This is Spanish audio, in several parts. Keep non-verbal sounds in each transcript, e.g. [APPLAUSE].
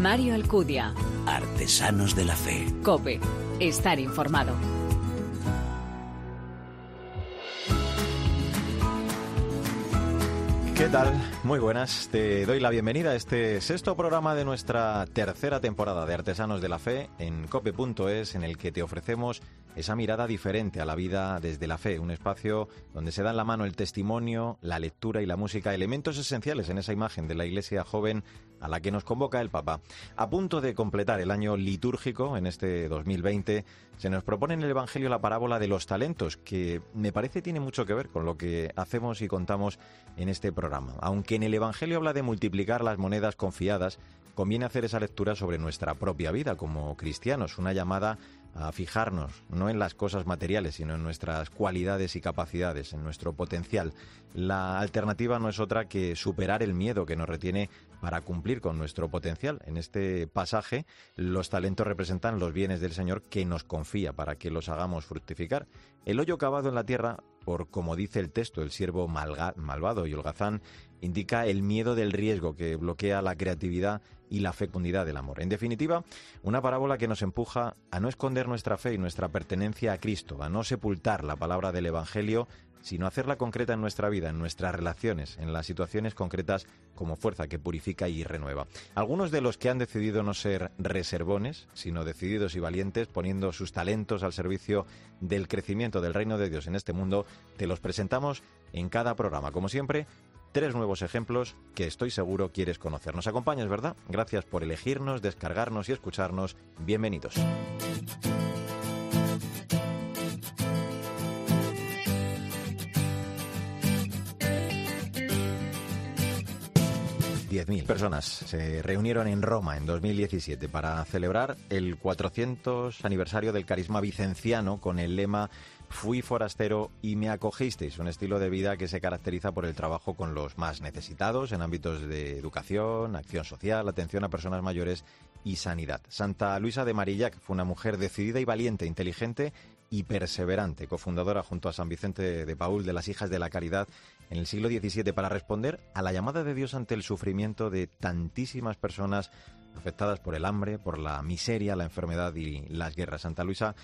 Mario Alcudia. Artesanos de la Fe. Cope. Estar informado. ¿Qué tal? Muy buenas. Te doy la bienvenida a este sexto programa de nuestra tercera temporada de Artesanos de la Fe en cope.es en el que te ofrecemos esa mirada diferente a la vida desde la fe, un espacio donde se da en la mano el testimonio, la lectura y la música, elementos esenciales en esa imagen de la iglesia joven a la que nos convoca el Papa. A punto de completar el año litúrgico en este 2020, se nos propone en el Evangelio la parábola de los talentos, que me parece tiene mucho que ver con lo que hacemos y contamos en este programa. Aunque en el Evangelio habla de multiplicar las monedas confiadas, conviene hacer esa lectura sobre nuestra propia vida como cristianos, una llamada a fijarnos no en las cosas materiales, sino en nuestras cualidades y capacidades, en nuestro potencial. La alternativa no es otra que superar el miedo que nos retiene para cumplir con nuestro potencial. En este pasaje, los talentos representan los bienes del Señor que nos confía para que los hagamos fructificar. El hoyo cavado en la tierra, por como dice el texto, el siervo malvado y holgazán, indica el miedo del riesgo que bloquea la creatividad y la fecundidad del amor. En definitiva, una parábola que nos empuja a no esconder nuestra fe y nuestra pertenencia a Cristo, a no sepultar la palabra del Evangelio, sino hacerla concreta en nuestra vida, en nuestras relaciones, en las situaciones concretas como fuerza que purifica y renueva. Algunos de los que han decidido no ser reservones, sino decididos y valientes, poniendo sus talentos al servicio del crecimiento del reino de Dios en este mundo, te los presentamos en cada programa. Como siempre, tres nuevos ejemplos que estoy seguro quieres conocer. Nos acompañas, ¿verdad? Gracias por elegirnos, descargarnos y escucharnos. Bienvenidos. Mil personas se reunieron en Roma en 2017 para celebrar el 400 aniversario del carisma vicenciano con el lema Fui forastero y me acogisteis, un estilo de vida que se caracteriza por el trabajo con los más necesitados en ámbitos de educación, acción social, atención a personas mayores y sanidad. Santa Luisa de Marillac fue una mujer decidida y valiente, inteligente y perseverante, cofundadora junto a San Vicente de Paul de las Hijas de la Caridad en el siglo XVII para responder a la llamada de Dios ante el sufrimiento de tantísimas personas afectadas por el hambre, por la miseria, la enfermedad y las guerras. Santa Luisa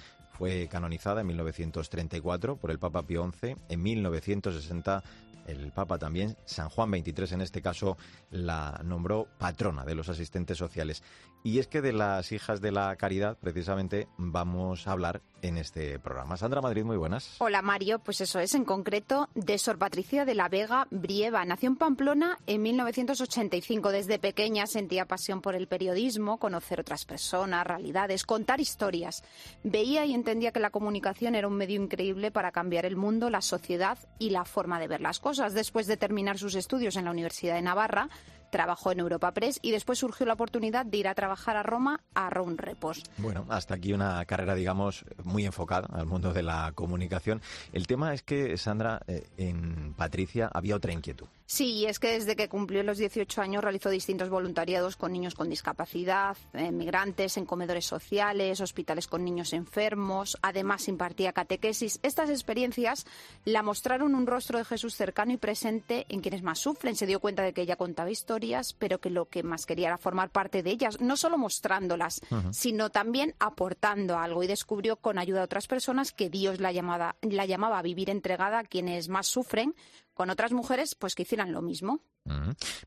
fue canonizada en 1934 por el Papa Pío XI. En 1960 el Papa también, San Juan XXIII en este caso, la nombró patrona de los asistentes sociales. Y es que de las hijas de la caridad, precisamente, vamos a hablar en este programa. Sandra Madrid, muy buenas. Hola Mario, pues eso es, en concreto, de Sor Patricia de la Vega Brieva. Nació en Pamplona en 1985. Desde pequeña sentía pasión por el periodismo, conocer otras personas, realidades, contar historias. Veía y entendía que la comunicación era un medio increíble para cambiar el mundo, la sociedad y la forma de ver las cosas. Después de terminar sus estudios en la Universidad de Navarra, trabajó en Europa Press y después surgió la oportunidad de ir a trabajar a Roma a Round Repos. Bueno, hasta aquí una carrera, digamos, muy enfocada al mundo de la comunicación. El tema es que, Sandra, eh, en Patricia había otra inquietud. Sí, es que desde que cumplió los 18 años realizó distintos voluntariados con niños con discapacidad, migrantes, en comedores sociales, hospitales con niños enfermos. Además, impartía catequesis. Estas experiencias la mostraron un rostro de Jesús cercano y presente en quienes más sufren. Se dio cuenta de que ella contaba historias, pero que lo que más quería era formar parte de ellas, no solo mostrándolas, sino también aportando algo. Y descubrió con ayuda de otras personas que Dios la, llamaba, la llamaba a vivir entregada a quienes más sufren con otras mujeres pues que hicieran lo mismo.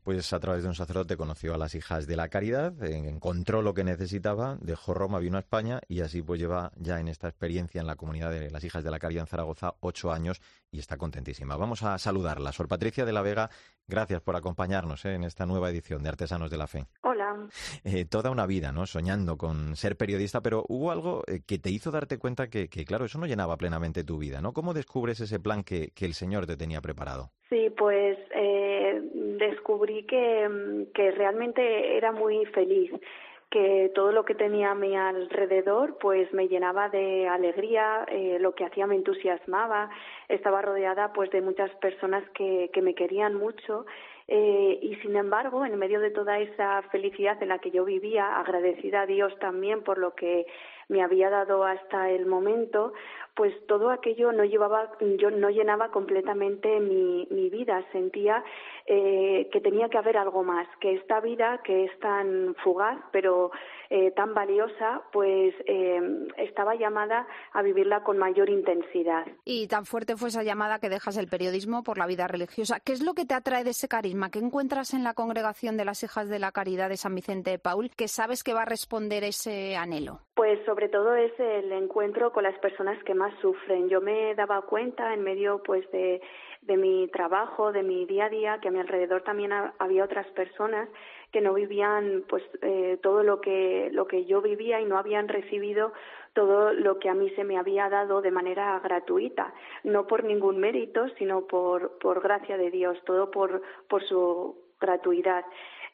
Pues a través de un sacerdote conoció a las hijas de la caridad, encontró lo que necesitaba, dejó Roma, vino a España y así pues lleva ya en esta experiencia en la comunidad de las hijas de la caridad en Zaragoza ocho años y está contentísima. Vamos a saludarla. Sor Patricia de la Vega, gracias por acompañarnos ¿eh? en esta nueva edición de Artesanos de la Fe. Hola. Eh, toda una vida, ¿no? Soñando con ser periodista, pero hubo algo eh, que te hizo darte cuenta que, claro, eso no llenaba plenamente tu vida, ¿no? ¿Cómo descubres ese plan que, que el Señor te tenía preparado? Sí, pues descubrí que, que realmente era muy feliz que todo lo que tenía a mi alrededor pues me llenaba de alegría, eh, lo que hacía me entusiasmaba, estaba rodeada pues de muchas personas que, que me querían mucho eh, y sin embargo, en medio de toda esa felicidad en la que yo vivía, agradecida a Dios también por lo que me había dado hasta el momento, pues todo aquello no llevaba, yo no llenaba completamente mi, mi vida. Sentía eh, que tenía que haber algo más, que esta vida que es tan fugaz, pero eh, tan valiosa, pues eh, estaba llamada a vivirla con mayor intensidad. Y tan fuerte fue esa llamada que dejas el periodismo por la vida religiosa. ¿Qué es lo que te atrae de ese carisma? ¿Qué encuentras en la congregación de las hijas de la caridad de San Vicente de Paul que sabes que va a responder ese anhelo? Pues sobre todo es el encuentro con las personas que más sufren. Yo me daba cuenta en medio pues de, de mi trabajo, de mi día a día, que a mi alrededor también había otras personas que no vivían pues eh, todo lo que lo que yo vivía y no habían recibido todo lo que a mí se me había dado de manera gratuita, no por ningún mérito, sino por por gracia de Dios, todo por por su gratuidad.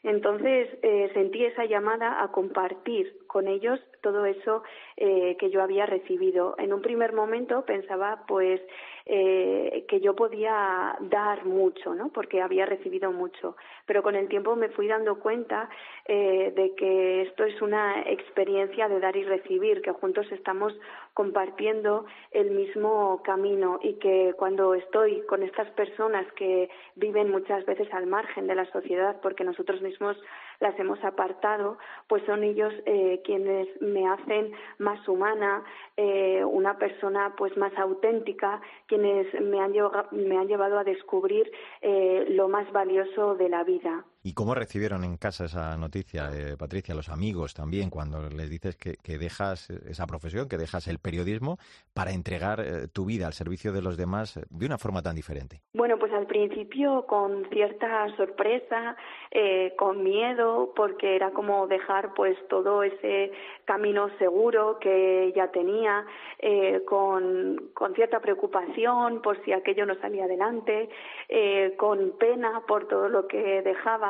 Entonces eh, sentí esa llamada a compartir con ellos todo eso eh, que yo había recibido. En un primer momento pensaba pues eh, que yo podía dar mucho, ¿no? Porque había recibido mucho. Pero con el tiempo me fui dando cuenta eh, de que esto es una experiencia de dar y recibir, que juntos estamos compartiendo el mismo camino y que cuando estoy con estas personas que viven muchas veces al margen de la sociedad porque nosotros mismos las hemos apartado, pues son ellos eh, quienes me hacen más humana, eh, una persona pues más auténtica, quienes me han, me han llevado a descubrir eh, lo más valioso de la vida. ¿Y cómo recibieron en casa esa noticia, eh, Patricia, los amigos también, cuando les dices que, dejas esa profesión, que dejas el periodismo para entregar eh, tu vida al servicio de los demás de una forma tan diferente? Bueno, pues al principio con cierta sorpresa, eh, con miedo, porque era como dejar pues todo ese camino seguro que ya tenía, con, con, cierta preocupación por si aquello no salía adelante, con pena por todo lo que dejaba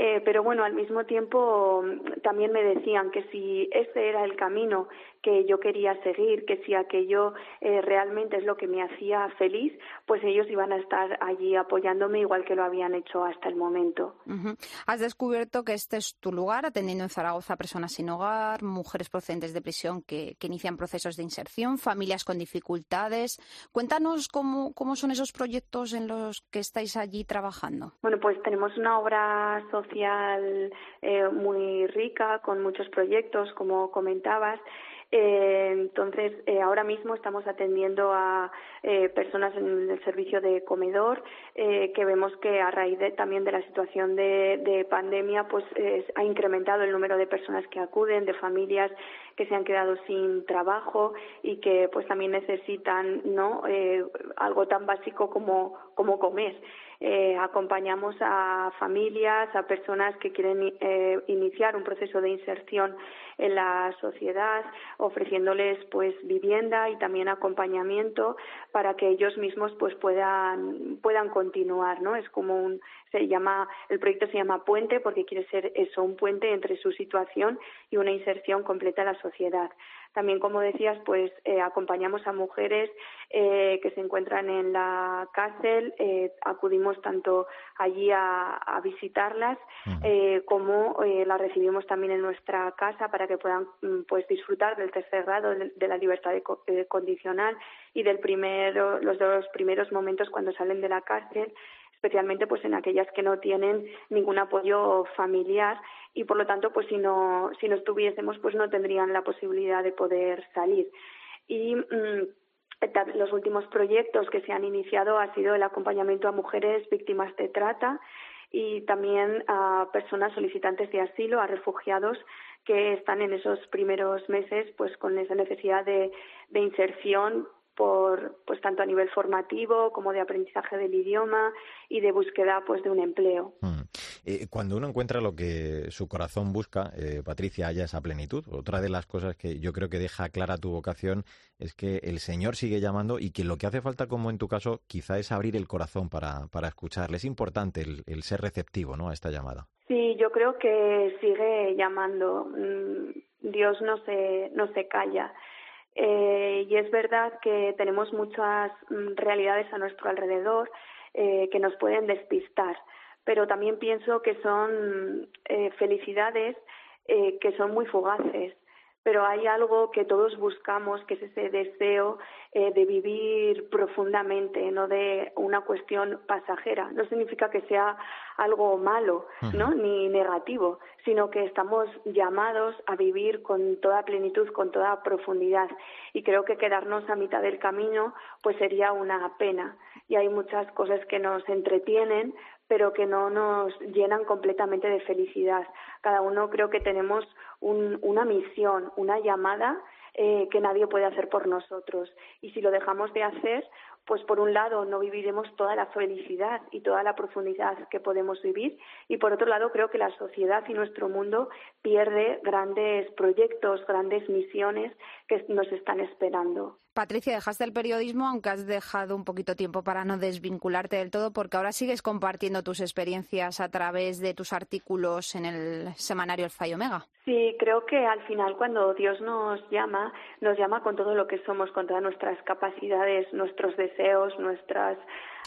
eh, pero bueno, al mismo tiempo mm, también me decían que si ese era el camino que yo quería seguir, que si aquello eh, realmente es lo que me hacía feliz, pues ellos iban a estar allí apoyándome igual que lo habían hecho hasta el momento. Has descubierto que este es tu lugar, atendiendo en Zaragoza a personas sin hogar, mujeres procedentes de prisión que, inician procesos de inserción, familias con dificultades. Cuéntanos cómo, cómo son esos proyectos en los que estáis allí trabajando. Bueno, pues tenemos una obra social eh, muy rica, con muchos proyectos, como comentabas. Eh, entonces, eh, ahora mismo estamos atendiendo a eh, personas en el servicio de comedor, eh, que vemos que a raíz de, también de la situación de, de pandemia, pues ha incrementado el número de personas que acuden, de familias que se han quedado sin trabajo y que pues también necesitan no algo tan básico como como comer. Eh, acompañamos a familias, a personas que quieren eh, iniciar un proceso de inserción en la sociedad, ofreciéndoles pues vivienda y también acompañamiento para que ellos mismos pues puedan puedan continuar, ¿no? Es como un se llama el proyecto se llama Puente porque quiere ser eso un puente entre su situación y una inserción completa en la sociedad. También, como decías, pues eh, acompañamos a mujeres eh, que se encuentran en la cárcel, eh, acudimos tanto allí a, visitarlas como las recibimos también en nuestra casa para que puedan mm, pues disfrutar del tercer grado de, la libertad condicional y del primero, los dos primeros momentos cuando salen de la cárcel especialmente pues en aquellas que no tienen ningún apoyo familiar y por lo tanto pues si no si no estuviésemos pues no tendrían la posibilidad de poder salir. Y mm, los últimos proyectos que se han iniciado ha sido el acompañamiento a mujeres víctimas de trata y también a personas solicitantes de asilo, a refugiados que están en esos primeros meses pues con esa necesidad de, de inserción por pues tanto a nivel formativo como de aprendizaje del idioma y de búsqueda pues de un empleo. Mm. Eh, cuando uno encuentra lo que su corazón busca, eh, Patricia, haya esa plenitud. Otra de las cosas que yo creo que deja clara tu vocación es que el Señor sigue llamando y que lo que hace falta, como en tu caso, quizá es abrir el corazón para, para escucharle. Es importante el, ser receptivo ¿no? a esta llamada. Sí, yo creo que sigue llamando. Mm, Dios no se, no se calla. Eh, y es verdad que tenemos muchas mm, realidades a nuestro alrededor eh, que nos pueden despistar, pero también pienso que son eh, felicidades que son muy fugaces pero hay algo que todos buscamos, que es ese deseo eh, de vivir profundamente, no de una cuestión pasajera. No significa que sea algo malo, ¿no? Ni negativo, sino que estamos llamados a vivir con toda plenitud, con toda profundidad. Y creo que quedarnos a mitad del camino, pues sería una pena. Y hay muchas cosas que nos entretienen, pero que no nos llenan completamente de felicidad. Cada uno creo que tenemos una misión, una llamada eh, que nadie puede hacer por nosotros. Y si lo dejamos de hacer, pues por un lado no viviremos toda la felicidad y toda la profundidad que podemos vivir y por otro lado creo que la sociedad y nuestro mundo pierde grandes proyectos, grandes misiones que nos están esperando. Patricia, dejaste el periodismo, aunque has dejado un poquito tiempo para no desvincularte del todo, porque ahora sigues compartiendo tus experiencias a través de tus artículos en el semanario El Fallo Omega. Sí, creo que al final cuando Dios nos llama, nos llama con todo lo que somos, con todas nuestras capacidades, nuestros deseos, nuestros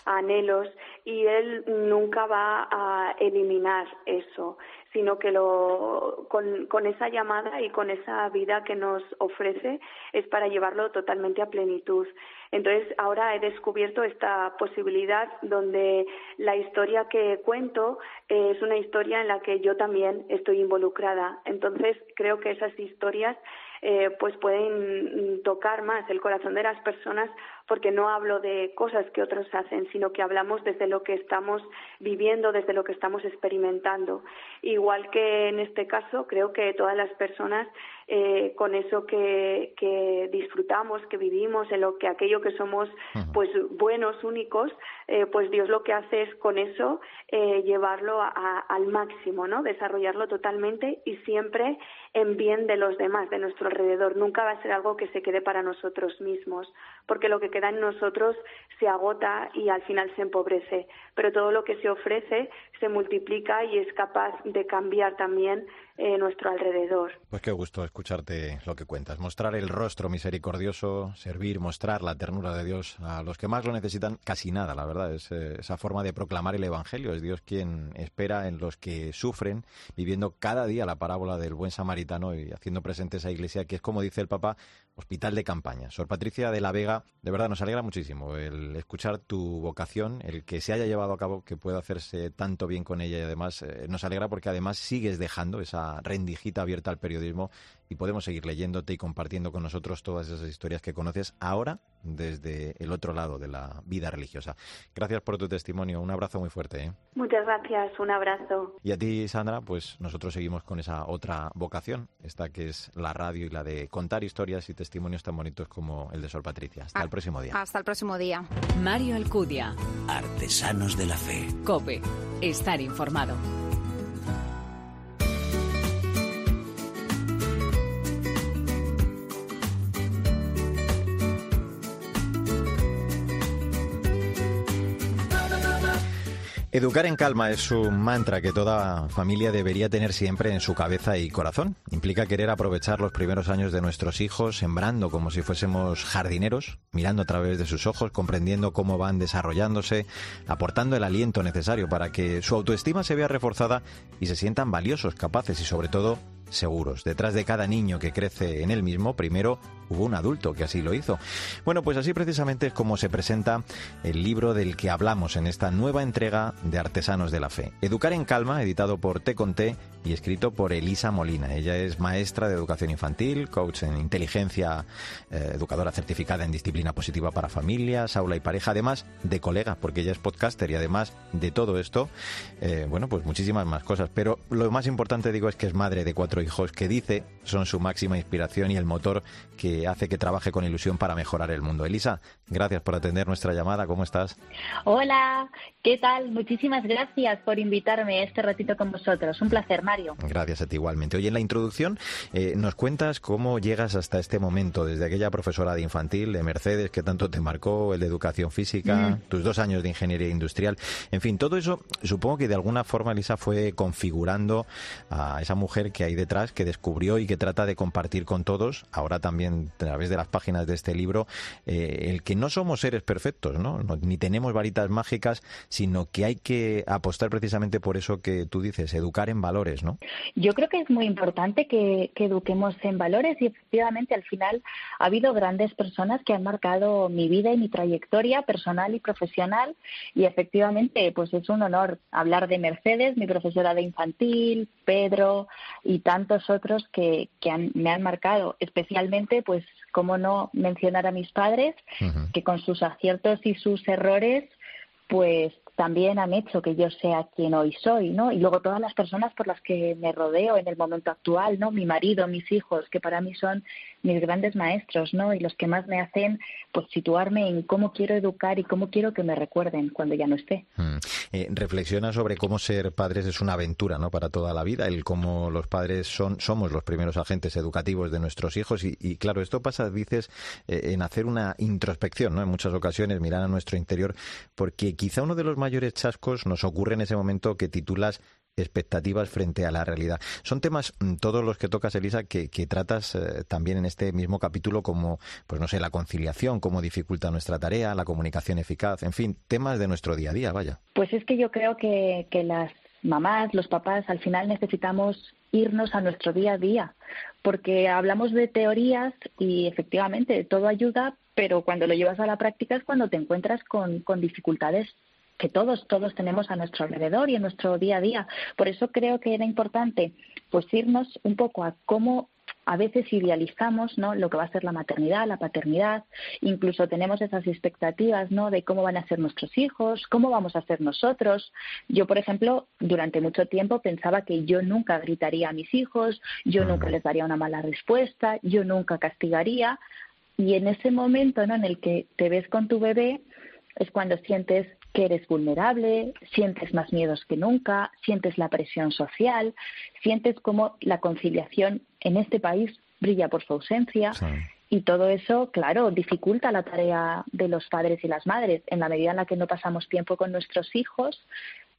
anhelos, y Él nunca va a eliminar eso sino que lo, con, con, esa llamada y con esa vida que nos ofrece es para llevarlo totalmente a plenitud. Entonces, ahora he descubierto esta posibilidad donde la historia que cuento es una historia en la que yo también estoy involucrada. Entonces, creo que esas historias eh, pues pueden tocar más el corazón de las personas porque no hablo de cosas que otros hacen, sino que hablamos desde lo que estamos viviendo, desde lo que estamos experimentando. Igual que en este caso, creo que todas las personas eh, con eso que, que, disfrutamos, que vivimos, en lo que aquello que somos, pues buenos, únicos, eh, pues Dios lo que hace es con eso eh, llevarlo al máximo, ¿no? Desarrollarlo totalmente y siempre en bien de los demás, de nuestro alrededor. Nunca va a ser algo que se quede para nosotros mismos, porque lo que queda en nosotros se agota y al final se empobrece. Pero todo lo que se ofrece se multiplica y es capaz de cambiar también eh, nuestro alrededor. Pues qué gusto escucharte lo que cuentas. Mostrar el rostro misericordioso, servir, mostrar la ternura de Dios a los que más lo necesitan, casi nada, la verdad. Es eh, esa forma de proclamar el Evangelio. Es Dios quien espera en los que sufren, viviendo cada día la parábola del buen samaritano y haciendo presente esa iglesia que es, como dice el Papa, hospital de campaña. Sor Patricia de la Vega, de verdad nos alegra muchísimo el escuchar tu vocación, el que se haya llevado a cabo, que pueda hacerse tanto bien con ella y además eh, nos alegra porque además sigues dejando esa rendijita abierta al periodismo y podemos seguir leyéndote y compartiendo con nosotros todas esas historias que conoces ahora desde el otro lado de la vida religiosa. Gracias por tu testimonio, un abrazo muy fuerte. ¿eh? Muchas gracias, un abrazo. Y a ti, Sandra, pues nosotros seguimos con esa otra vocación, esta que es la radio y la de contar historias y testimonios tan bonitos como el de Sol Patricia. Hasta ah, el próximo día. Hasta el próximo día. Mario Alcudia. Artesanos de la Fe. Cope. Estar informado. Educar en calma es un mantra que toda familia debería tener siempre en su cabeza y corazón. Implica querer aprovechar los primeros años de nuestros hijos, sembrando como si fuésemos jardineros, mirando a través de sus ojos, comprendiendo cómo van desarrollándose, aportando el aliento necesario para que su autoestima se vea reforzada y se sientan valiosos, capaces y sobre todo seguros. Detrás de cada niño que crece en él mismo, primero hubo un adulto que así lo hizo. Bueno, pues así precisamente es como se presenta el libro del que hablamos en esta nueva entrega de Artesanos de la Fe. Educar en Calma, editado por T con T y escrito por Elisa Molina. Ella es maestra de educación infantil, coach en inteligencia, eh, educadora certificada en disciplina positiva para familias, aula y pareja, además de colega, porque ella es podcaster y además de todo esto, eh, bueno, pues muchísimas más cosas. Pero lo más importante, digo, es que es madre de cuatro hijos que dice son su máxima inspiración y el motor que hace que trabaje con ilusión para mejorar el mundo. Elisa, gracias por atender nuestra llamada. ¿Cómo estás? Hola, ¿qué tal? Muchísimas gracias por invitarme este ratito con vosotros. Un placer, Mario. Gracias a ti igualmente. Hoy en la introducción eh, nos cuentas cómo llegas hasta este momento, desde aquella profesora de infantil, de Mercedes, que tanto te marcó, el de educación física, tus dos años de ingeniería industrial. En fin, todo eso supongo que de alguna forma, Elisa, fue configurando a esa mujer que hay detrás, que descubrió y que trata de compartir con todos, ahora también a través de las páginas de este libro, eh, el que no somos seres perfectos, ¿no? Ni tenemos varitas mágicas, sino que hay que apostar precisamente por eso que tú dices, educar en valores, ¿no? Yo creo que es muy importante que, que eduquemos en valores y efectivamente al final ha habido grandes personas que han marcado mi vida y mi trayectoria personal y profesional y efectivamente pues es un honor hablar de Mercedes, mi profesora de infantil, Pedro y tantos otros que, que me han marcado, especialmente pues cómo no mencionar a mis padres que con sus aciertos y sus errores pues también han hecho que yo sea quien hoy soy, ¿no? Y luego todas las personas por las que me rodeo en el momento actual, ¿no? Mi marido, mis hijos, que para mí son mis grandes maestros, ¿no? Y los que más me hacen, pues, situarme en cómo quiero educar y cómo quiero que me recuerden cuando ya no esté. Mm. Eh, reflexiona sobre cómo ser padres es una aventura, ¿no? Para toda la vida, el cómo los padres son, somos los primeros agentes educativos de nuestros hijos y, claro, esto pasa, dices, eh, en hacer una introspección, ¿no? En muchas ocasiones, mirar a nuestro interior, porque quizá uno de los mayores chascos nos ocurre en ese momento que titulas expectativas frente a la realidad. Son temas, mm, todos los que tocas, Elisa, que, tratas eh, también en este mismo capítulo como, pues no sé, la conciliación, cómo dificulta nuestra tarea, la comunicación eficaz, en fin, temas de nuestro día a día, vaya. Pues es que yo creo que, que las mamás, los papás, al final necesitamos irnos a nuestro día a día, porque hablamos de teorías y efectivamente todo ayuda, pero cuando lo llevas a la práctica es cuando te encuentras con, con dificultades que todos, todos tenemos a nuestro alrededor y en nuestro día a día. Por eso creo que era importante pues irnos un poco a cómo a veces idealizamos ¿no? lo que va a ser la maternidad, la paternidad, incluso tenemos esas expectativas ¿no? de cómo van a ser nuestros hijos, cómo vamos a ser nosotros. Yo, por ejemplo, durante mucho tiempo pensaba que yo nunca gritaría a mis hijos, yo nunca les daría una mala respuesta, yo nunca castigaría. Y en ese momento ¿no? en el que te ves con tu bebé es cuando sientes que eres vulnerable, sientes más miedos que nunca, sientes la presión social, sientes como la conciliación en este país brilla por su ausencia. Y todo eso, claro, dificulta la tarea de los padres y las madres. En la medida en la que no pasamos tiempo con nuestros hijos,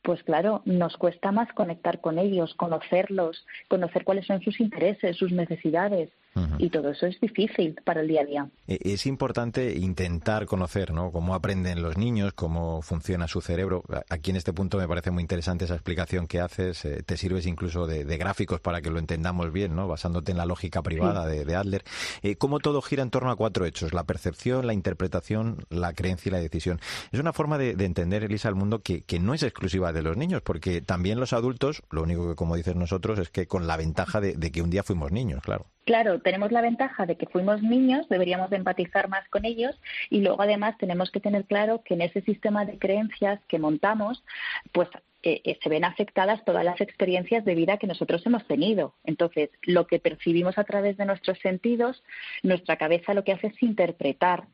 pues claro, nos cuesta más conectar con ellos, conocerlos, conocer cuáles son sus intereses, sus necesidades. Y todo eso es difícil para el día a día. E, es importante intentar conocer ¿no? cómo aprenden los niños, cómo funciona su cerebro. Aquí en este punto me parece muy interesante esa explicación que haces. Eh, te sirves incluso de, gráficos para que lo entendamos bien, ¿no? basándote en la lógica privada de, Adler. Eh, cómo todo gira en torno a cuatro hechos, la percepción, la interpretación, la creencia y la decisión. Es una forma de, entender, Elisa, el mundo que, no es exclusiva de los niños, porque también los adultos, lo único que, como dices nosotros, es que con la ventaja de que un día fuimos niños, claro. Claro, tenemos la ventaja de que fuimos niños, deberíamos de empatizar más con ellos y luego además tenemos que tener claro que en ese sistema de creencias que montamos, pues eh, eh, se ven afectadas todas las experiencias de vida que nosotros hemos tenido. Entonces, lo que percibimos a través de nuestros sentidos, nuestra cabeza lo que hace es interpretar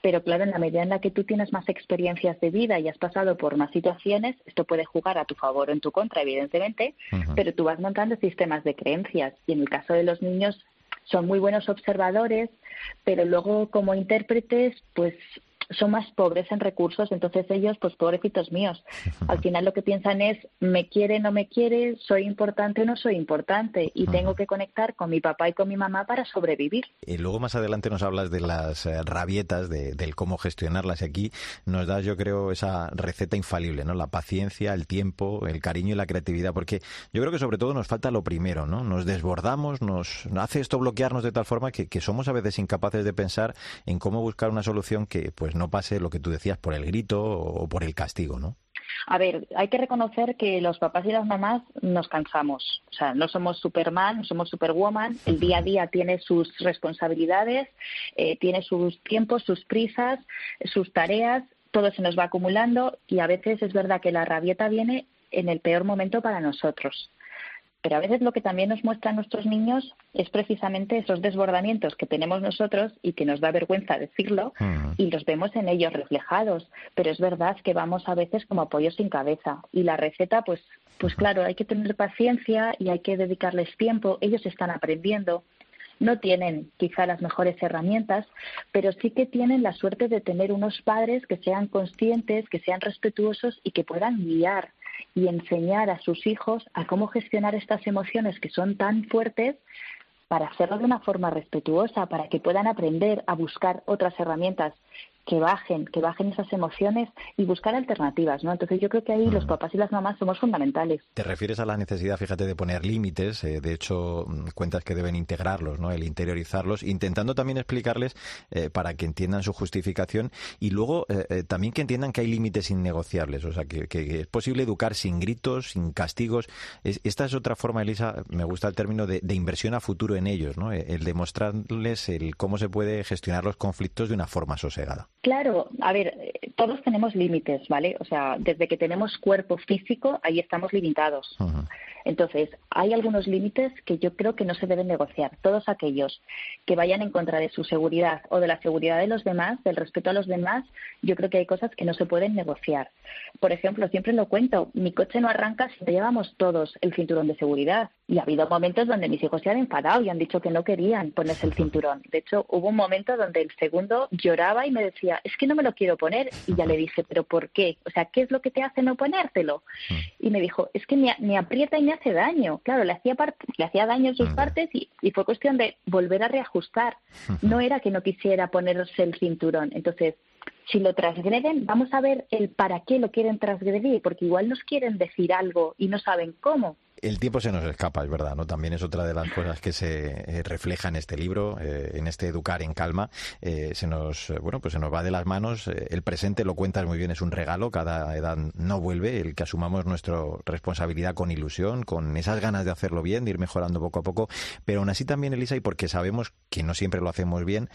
pero claro, en la medida en la que tú tienes más experiencias de vida y has pasado por más situaciones, esto puede jugar a tu favor o en tu contra, evidentemente, pero tú vas montando sistemas de creencias. Y en el caso de los niños son muy buenos observadores, pero luego como intérpretes, pues son más pobres en recursos, entonces ellos, pues pobrecitos míos, [LAUGHS] al final lo que piensan es, me quiere, no me quiere, soy importante o no soy importante, y tengo que conectar con mi papá y con mi mamá para sobrevivir. Y luego más adelante nos hablas de las eh, rabietas, de, del cómo gestionarlas, y aquí nos das, yo creo, esa receta infalible, ¿no? La paciencia, el tiempo, el cariño y la creatividad, porque yo creo que sobre todo nos falta lo primero, ¿no? Nos desbordamos, nos hace esto bloquearnos de tal forma que, que somos a veces incapaces de pensar en cómo buscar una solución que, pues, no pase lo que tú decías por el grito o por el castigo, ¿no? A ver, hay que reconocer que los papás y las mamás nos cansamos. O sea, no somos Superman, no somos Superwoman. El día a día tiene sus responsabilidades, eh, tiene sus tiempos, sus prisas, sus tareas. Todo se nos va acumulando y a veces es verdad que la rabieta viene en el peor momento para nosotros. Pero a veces lo que también nos muestran nuestros niños es precisamente esos desbordamientos que tenemos nosotros y que nos da vergüenza decirlo y los vemos en ellos reflejados. Pero es verdad que vamos a veces como apoyo sin cabeza y la receta, pues, pues claro, hay que tener paciencia y hay que dedicarles tiempo. Ellos están aprendiendo. No tienen quizá las mejores herramientas, pero sí que tienen la suerte de tener unos padres que sean conscientes, que sean respetuosos y que puedan guiar y enseñar a sus hijos a cómo gestionar estas emociones que son tan fuertes para hacerlo de una forma respetuosa, para que puedan aprender a buscar otras herramientas que bajen, que bajen esas emociones y buscar alternativas, ¿no? Entonces yo creo que ahí los papás y las mamás somos fundamentales. Te refieres a la necesidad, fíjate, de poner límites, eh, de hecho mm, cuentas que deben integrarlos, ¿no? El interiorizarlos, intentando también explicarles eh, para que entiendan su justificación y luego eh, también que entiendan que hay límites innegociables, o sea, que, es posible educar sin gritos, sin castigos. esta es otra forma, Elisa, me gusta el término de, de, inversión a futuro en ellos, ¿no? El demostrarles el cómo se puede gestionar los conflictos de una forma sosegada. Claro, a ver, todos tenemos límites, ¿vale? O sea, desde que tenemos cuerpo físico, ahí estamos limitados. Entonces, hay algunos límites que yo creo que no se deben negociar. Todos aquellos que vayan en contra de su seguridad o de la seguridad de los demás, del respeto a los demás, yo creo que hay cosas que no se pueden negociar. Por ejemplo, siempre lo cuento, mi coche no arranca si no llevamos todos el cinturón de seguridad. Y ha habido momentos donde mis hijos se han enfadado y han dicho que no querían ponerse el cinturón. De hecho, hubo un momento donde el segundo lloraba y me decía, es que no me lo quiero poner. Y ya le dije, ¿pero por qué? O sea, ¿qué es lo que te hace no ponértelo? Y me dijo, es que me, aprieta y me hace daño. Claro, le hacía, le hacía daño en sus partes y, y fue cuestión de volver a reajustar. No era que no quisiera ponerse el cinturón. Entonces, si lo transgreden, vamos a ver el para qué lo quieren transgredir, porque igual nos quieren decir algo y no saben cómo. El tiempo se nos escapa, es verdad, ¿no? También es otra de las cosas que se eh, refleja en este libro, eh, en este educar en calma. Eh, se nos, bueno, pues se nos va de las manos. el presente lo cuentas muy bien, es un regalo. Cada edad no vuelve. El que asumamos nuestra responsabilidad con ilusión, con esas ganas de hacerlo bien, de ir mejorando poco a poco. Pero aún así también, Elisa, y porque sabemos que no siempre lo hacemos bien,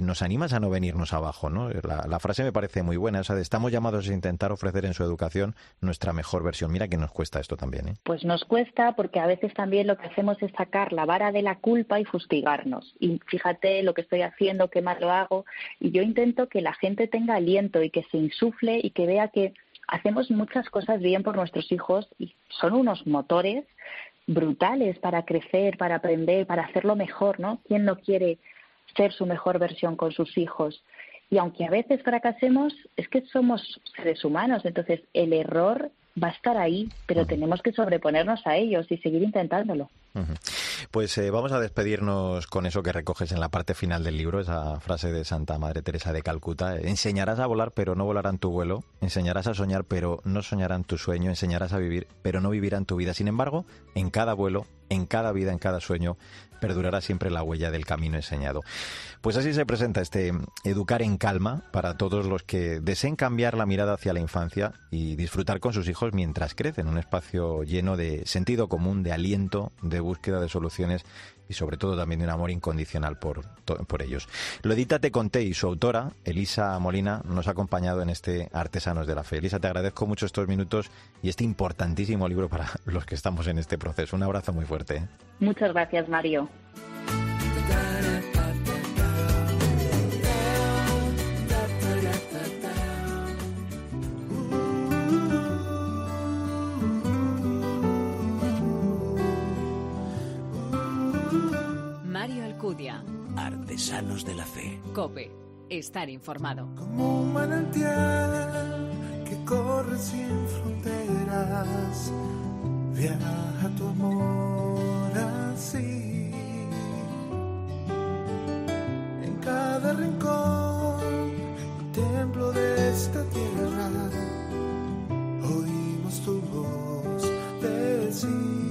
nos animas a no venirnos abajo, ¿no? La, frase me parece muy buena, o sea, de estamos llamados a intentar ofrecer en su educación nuestra mejor versión. Mira que nos cuesta esto también, ¿eh? Pues nos cuesta porque a veces también lo que hacemos es sacar la vara de la culpa y fustigarnos. Y fíjate lo que estoy haciendo, qué mal lo hago. Y yo intento que la gente tenga aliento y que se insufle y que vea que hacemos muchas cosas bien por nuestros hijos y son unos motores brutales para crecer, para aprender, para hacerlo mejor, ¿no? ¿Quién no quiere ser su mejor versión con sus hijos? Y aunque a veces fracasemos, es que somos seres humanos, entonces el error va a estar ahí, pero tenemos que sobreponernos a ellos y seguir intentándolo. Pues eh, vamos a despedirnos con eso que recoges en la parte final del libro, esa frase de Santa Madre Teresa de Calcuta. Enseñarás a volar, pero no volarán tu vuelo. Enseñarás a soñar, pero no soñarán tu sueño. Enseñarás a vivir, pero no vivirán tu vida. Sin embargo, en cada vuelo, en cada vida, en cada sueño, perdurará siempre la huella del camino enseñado. Pues así se presenta este Educar en Calma para todos los que deseen cambiar la mirada hacia la infancia y disfrutar con sus hijos mientras crecen, un espacio lleno de sentido común, de aliento, de búsqueda de soluciones y sobre todo también de un amor incondicional por, por ellos. Lo edita Te Conté y su autora, Elisa Molina, nos ha acompañado en este Artesanos de la Fe. Elisa, te agradezco mucho estos minutos y este importantísimo libro para [LAUGHS] los que estamos en este proceso. Un abrazo muy fuerte. ¿eh? Muchas gracias. Mario Artesanos de la Fe. Cope. Estar informado. Como un manantial que corre sin fronteras. Viaja tu amor así. En cada rincón, templo de esta tierra, oímos tu voz decir.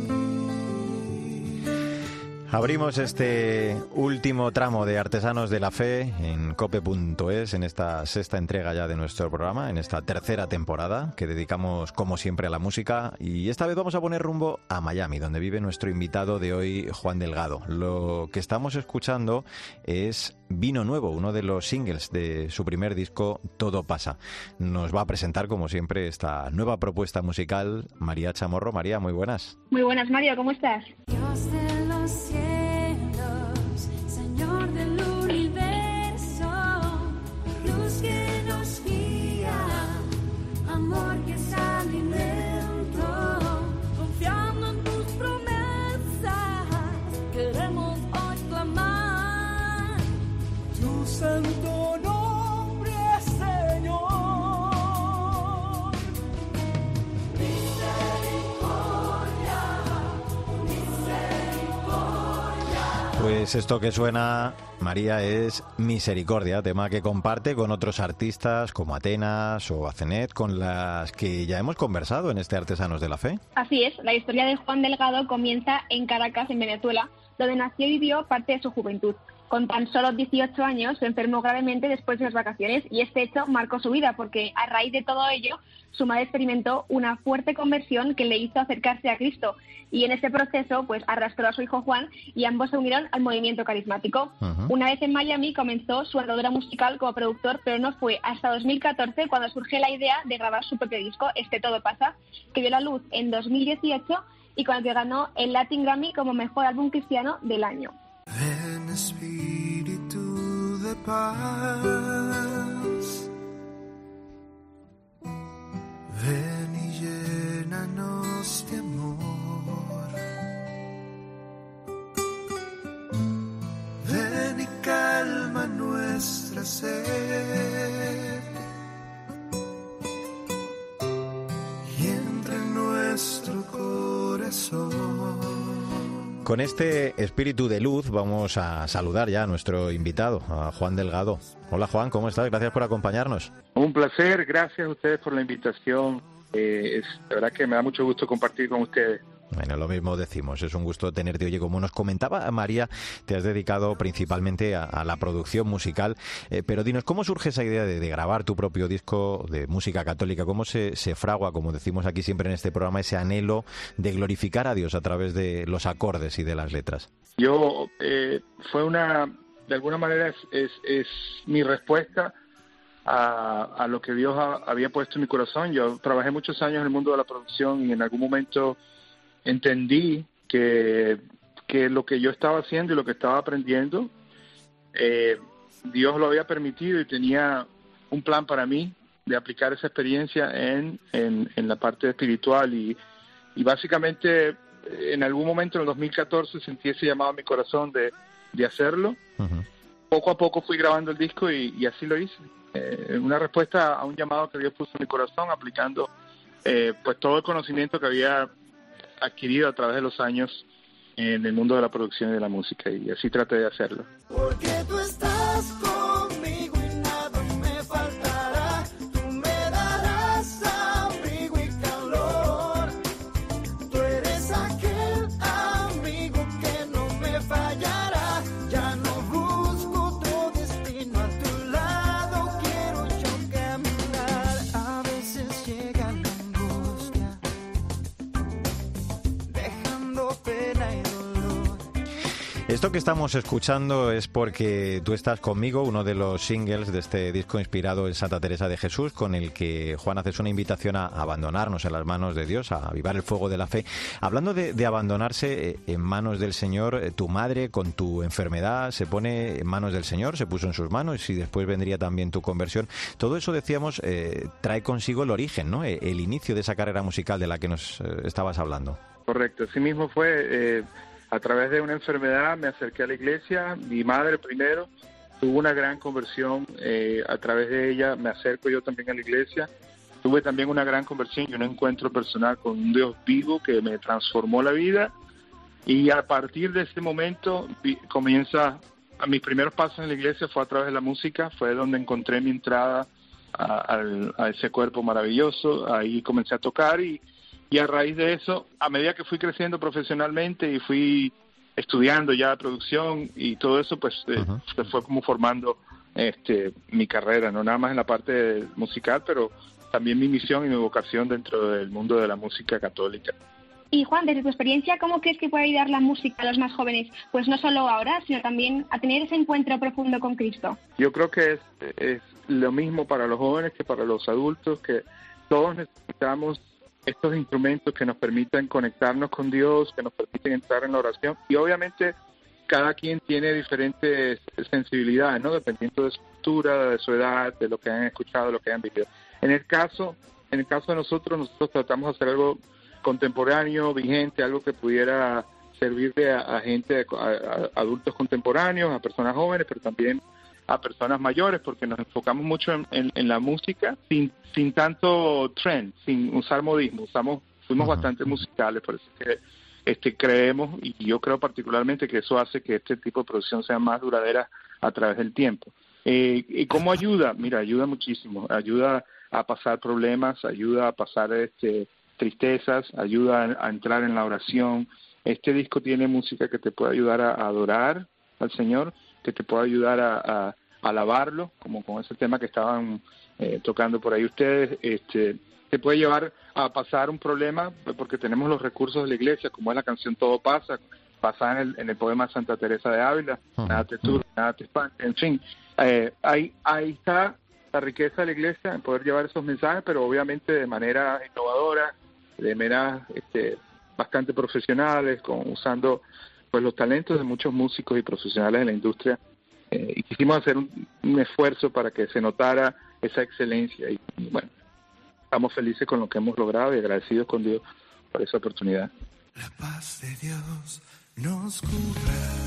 Abrimos este último tramo de Artesanos de la Fe en cope.es, en esta sexta entrega ya de nuestro programa, en esta tercera temporada que dedicamos como siempre a la música y esta vez vamos a poner rumbo a Miami, donde vive nuestro invitado de hoy, Juan Delgado. Lo que estamos escuchando es Vino Nuevo, uno de los singles de su primer disco, Todo pasa. Nos va a presentar, como siempre, esta nueva propuesta musical, María Chamorro. María, muy buenas. Muy buenas, María, ¿cómo estás? Pues esto que suena, María, es Misericordia, tema que comparte con otros artistas como Atenas o Acenet, con las que ya hemos conversado en este Artesanos de la Fe. Así es, la historia de Juan Delgado comienza en Caracas, en Venezuela, donde nació y vivió parte de su juventud. Con tan solo 18 años se enfermó gravemente después de las vacaciones y este hecho marcó su vida porque a raíz de todo ello su madre experimentó una fuerte conversión que le hizo acercarse a Cristo y en ese proceso pues arrastró a su hijo Juan y ambos se unieron al movimiento carismático. Una vez en Miami comenzó su andadura musical como productor, pero no fue hasta 2014 cuando surge la idea de grabar su propio disco, Este Todo Pasa, que vio la luz en 2018 y con el que ganó el Latin Grammy como mejor álbum cristiano del año. Ven Espíritu de paz. Ven y llénanos de amor. Ven y calma nuestra sed. Y entra en nuestro corazón. Con este espíritu de luz vamos a saludar ya a nuestro invitado, a Juan Delgado. Hola Juan, ¿cómo estás? Gracias por acompañarnos. Un placer, gracias a ustedes por la invitación. Eh, es la verdad que me da mucho gusto compartir con ustedes. Bueno, lo mismo decimos, es un gusto tenerte. Oye, como nos comentaba María, te has dedicado principalmente a, a la producción musical, eh, pero dinos, ¿cómo surge esa idea de, grabar tu propio disco de música católica? ¿Cómo se, se, fragua, como decimos aquí siempre en este programa, ese anhelo de glorificar a Dios a través de los acordes y de las letras? Yo, eh, fue una, de alguna manera es, es, mi respuesta a, a, lo que Dios ha, había puesto en mi corazón. Yo trabajé muchos años en el mundo de la producción y en algún momento entendí que, que lo que yo estaba haciendo y lo que estaba aprendiendo, eh, Dios lo había permitido y tenía un plan para mí de aplicar esa experiencia en, en, en la parte espiritual y, y, básicamente en algún momento en el 2014 sentí ese llamado a mi corazón de, de hacerlo. Uh -huh. Poco a poco fui grabando el disco y, y así lo hice. Eh, una respuesta a un llamado que Dios puso en mi corazón aplicando eh, pues todo el conocimiento que había adquirido a través de los años en el mundo de la producción y de la música y así traté de hacerlo. Esto que estamos escuchando es porque tú estás conmigo, uno de los singles de este disco inspirado en Santa Teresa de Jesús, con el que Juan haces una invitación a abandonarnos en las manos de Dios, a avivar el fuego de la fe. Hablando de, abandonarse eh, en manos del Señor, eh, tu madre con tu enfermedad se pone en manos del Señor, se puso en sus manos y después vendría también tu conversión. Todo eso, decíamos, eh, trae consigo el origen, ¿no? El inicio de esa carrera musical de la que nos estabas hablando. Correcto, así mismo fue. A través de una enfermedad me acerqué a la iglesia, mi madre primero tuvo una gran conversión, eh, a través de ella me acerco yo también a la iglesia, tuve también una gran conversión y un encuentro personal con un Dios vivo que me transformó la vida. Y a partir de ese momento vi, comienza, a mis primeros pasos en la iglesia fue a través de la música, fue donde encontré mi entrada a, a, a ese cuerpo maravilloso, ahí comencé a tocar y y a raíz de eso, a medida que fui creciendo profesionalmente y fui estudiando ya producción y todo eso, pues -huh. se fue como formando este mi carrera, no nada más en la parte musical, pero también mi misión y mi vocación dentro del mundo de la música católica. Y Juan, desde tu experiencia, ¿cómo crees que puede ayudar la música a los más jóvenes? Pues no solo ahora, sino también a tener ese encuentro profundo con Cristo. Yo creo que es, es lo mismo para los jóvenes que para los adultos, que todos necesitamos estos instrumentos que nos permiten conectarnos con Dios, que nos permiten entrar en la oración y obviamente cada quien tiene diferentes sensibilidades, ¿no? Dependiendo de su cultura, de su edad, de lo que han escuchado, de lo que han vivido. En el caso, en el caso de nosotros, nosotros tratamos de hacer algo contemporáneo, vigente, algo que pudiera servirle a, a gente, a, a, adultos contemporáneos, a personas jóvenes, pero también a personas mayores porque nos enfocamos mucho en, en, en la música sin, sin tanto trend, sin usar modismo, usamos, fuimos uh -huh. bastante musicales, por eso que este creemos y yo creo particularmente que eso hace que este tipo de producción sea más duradera a través del tiempo. Eh, ¿Y cómo ayuda? Mira, ayuda muchísimo, ayuda a pasar problemas, ayuda a pasar este, tristezas, ayuda a, a entrar en la oración. Este disco tiene música que te puede ayudar a, a adorar al Señor, que te puede ayudar a, a, a alabarlo, como con ese tema que estaban eh, tocando por ahí ustedes. Este, te puede llevar a pasar un problema porque tenemos los recursos de la iglesia, como es la canción Todo pasa, basada en el, en el poema Santa Teresa de Ávila, nada te turba, nada te espanta, en fin, eh, ahí, ahí está la riqueza de la iglesia en poder llevar esos mensajes, pero obviamente de manera innovadora, de manera este, bastante profesionales, con, usando pues los talentos de muchos músicos y profesionales de la industria. Eh, y quisimos hacer un, esfuerzo para que se notara esa excelencia y, y bueno, estamos felices con lo que hemos logrado y agradecidos con Dios por esa oportunidad. La paz de Dios nos cubra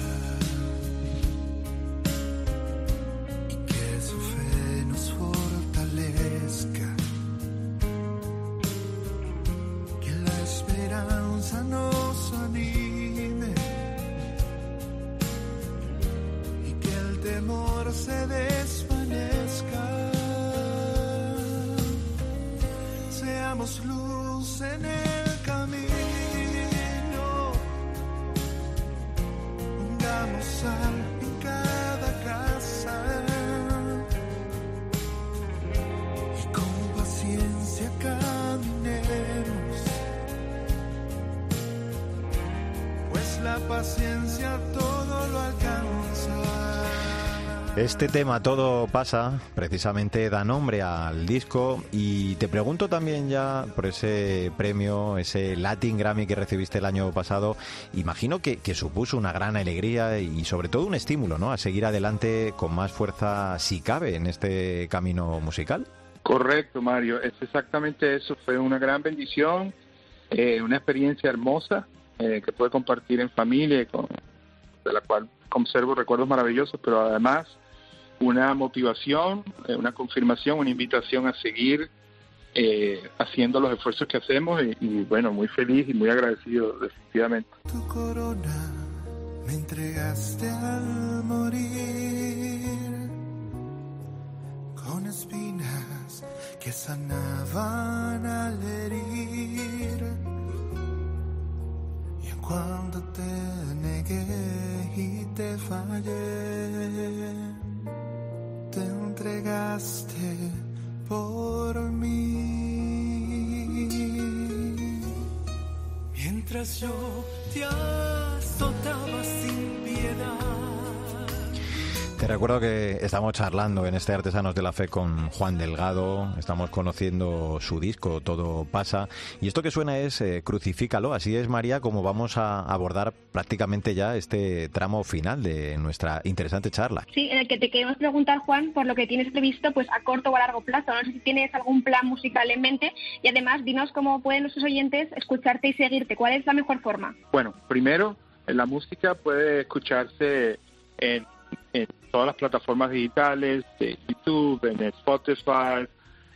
Este tema Todo pasa precisamente da nombre al disco y te pregunto también ya por ese premio, ese Latin Grammy que recibiste el año pasado, imagino que, que supuso una gran alegría y sobre todo un estímulo ¿no? a seguir adelante con más fuerza si cabe en este camino musical. Correcto, Mario, es exactamente eso, fue una gran bendición, eh, una experiencia hermosa eh, que pude compartir en familia, con, de la cual conservo recuerdos maravillosos, pero además una motivación, eh, una confirmación, una invitación a seguir eh, haciendo los esfuerzos que hacemos y, y, bueno, muy feliz y muy agradecido definitivamente. Tu corona me entregaste al morir con espinas que sanaban al herir. Cuando te negué y te fallé, te entregaste por mí. Mientras yo te azotaba sin piedad. Te recuerdo que estamos charlando en este Artesanos de la Fe con Juan Delgado, estamos conociendo su disco Todo pasa. Y esto que suena es eh, Crucifícalo, así es María como vamos a abordar prácticamente ya este tramo final de nuestra interesante charla. Sí, en el que te queremos preguntar Juan por lo que tienes previsto pues a corto o a largo plazo, no sé si tienes algún plan musical en mente. Y además dinos cómo pueden nuestros oyentes escucharte y seguirte, ¿cuál es la mejor forma? Bueno, primero, la música puede escucharse en, en todas las plataformas digitales, de YouTube, en Spotify,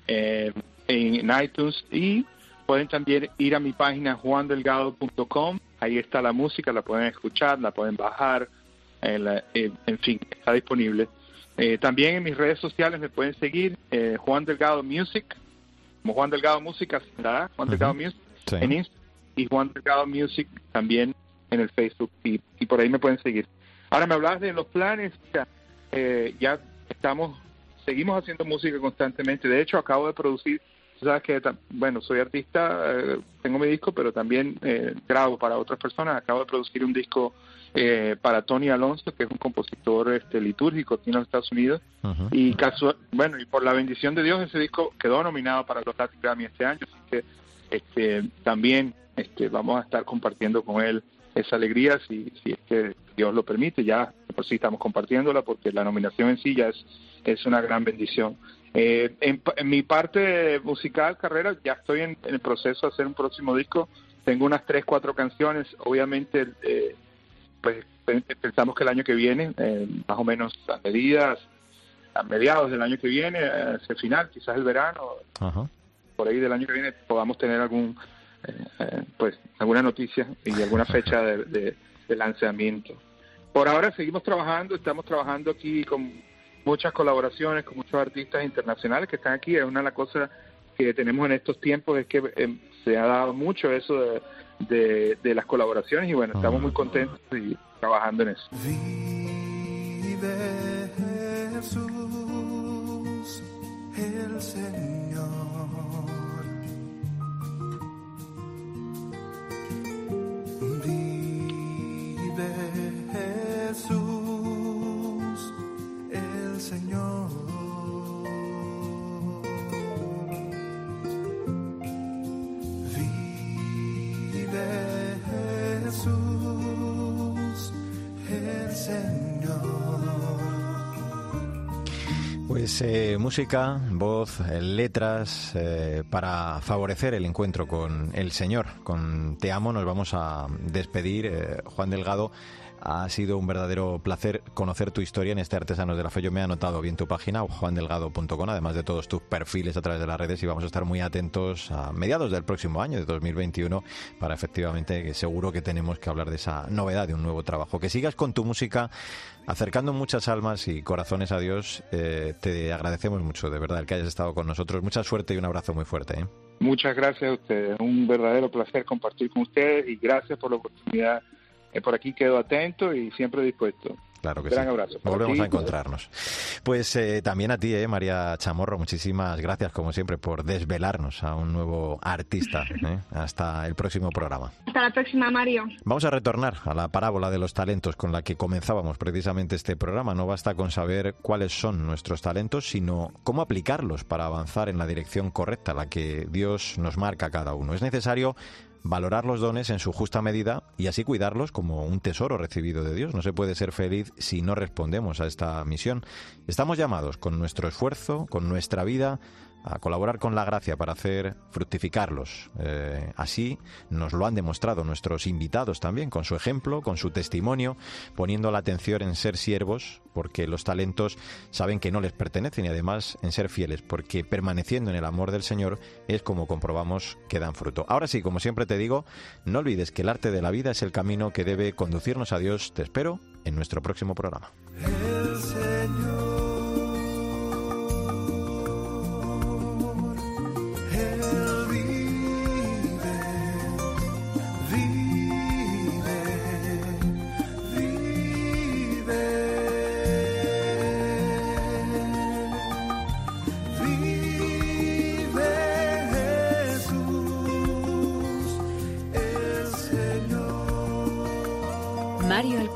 eh, en iTunes y pueden también ir a mi página juandelgado.com, ahí está la música, la pueden escuchar, la pueden bajar, eh, la, eh, en fin, está disponible. Eh, también en mis redes sociales me pueden seguir, eh, Juan Delgado Music, como Juan Delgado Música, ¿verdad? Juan Delgado Music Sí. en Instagram y Juan Delgado Music también en el Facebook y, y por ahí me pueden seguir. Ahora me hablabas de los planes, eh, ya estamos, seguimos haciendo música constantemente. De hecho, acabo de producir, tú sabes que, bueno, soy artista, eh, tengo mi disco, pero también eh, grabo para otras personas. Acabo de producir un disco eh, para Tony Alonso, que es un compositor este, litúrgico aquí en los Estados Unidos. Y casual, bueno, y por la bendición de Dios ese disco quedó nominado para los Latin Grammy este año, así que este, también este, vamos a estar compartiendo con él esa alegría si, si es que Dios lo permite. Ya por sí estamos compartiéndola porque la nominación en sí ya es, es una gran bendición. Eh, en, en mi parte musical, carrera, ya estoy en, en el proceso de hacer un próximo disco. Tengo unas tres, cuatro canciones. Obviamente, eh, pues pe- pensamos que el año que viene, eh, más o menos a medidas, a mediados del año que viene, eh, hacia el final, quizás el verano, Ajá. por ahí del año que viene, podamos tener algún pues alguna noticia y alguna fecha de, de- de lanzamiento. Por ahora seguimos trabajando, estamos trabajando aquí con muchas colaboraciones con muchos artistas internacionales que están aquí. Es una de las cosas que tenemos en estos tiempos es que eh, se ha dado mucho eso de, de- de las colaboraciones y bueno, estamos muy contentos y trabajando en eso. Vive Jesús, el Señor. Pues eh, música, voz, eh, letras eh, para favorecer el encuentro con el Señor. Con Te amo nos vamos a despedir. Eh, Juan Delgado, ha sido un verdadero placer conocer tu historia en este Artesanos de la Fe. Yo me he anotado bien tu página, juandelgado.com, además de todos tus perfiles a través de las redes y vamos a estar muy atentos a mediados del próximo año, de 2021, para efectivamente seguro que tenemos que hablar de esa novedad, de un nuevo trabajo. Que sigas con tu música acercando muchas almas y corazones a Dios. Eh, te agradecemos mucho, de verdad, el que hayas estado con nosotros. Mucha suerte y un abrazo muy fuerte. ¿eh? Muchas gracias a ustedes, un verdadero placer compartir con ustedes y gracias por la oportunidad. Eh, por aquí quedo atento y siempre dispuesto. Claro que Gran sí. abrazo. Volvemos ti. a encontrarnos. Pues eh, también a ti, eh, María Chamorro, muchísimas gracias, como siempre, por desvelarnos a un nuevo artista. [LAUGHS] ¿eh? Hasta el próximo programa. Hasta la próxima, Mario. Vamos a retornar a la parábola de los talentos con la que comenzábamos precisamente este programa. No basta con saber cuáles son nuestros talentos, sino cómo aplicarlos para avanzar en la dirección correcta, la que Dios nos marca a cada uno. Es necesario valorar los dones en su justa medida y así cuidarlos como un tesoro recibido de Dios. No se puede ser feliz si no respondemos a esta misión. Estamos llamados con nuestro esfuerzo, con nuestra vida, a colaborar con la gracia para hacer fructificarlos. Eh, así nos lo han demostrado nuestros invitados también, con su ejemplo, con su testimonio, poniendo la atención en ser siervos, porque los talentos saben que no les pertenecen y además en ser fieles, porque permaneciendo en el amor del Señor es como comprobamos que dan fruto. Ahora sí, como siempre te digo, no olvides que el arte de la vida es el camino que debe conducirnos a Dios. Te espero en nuestro próximo programa.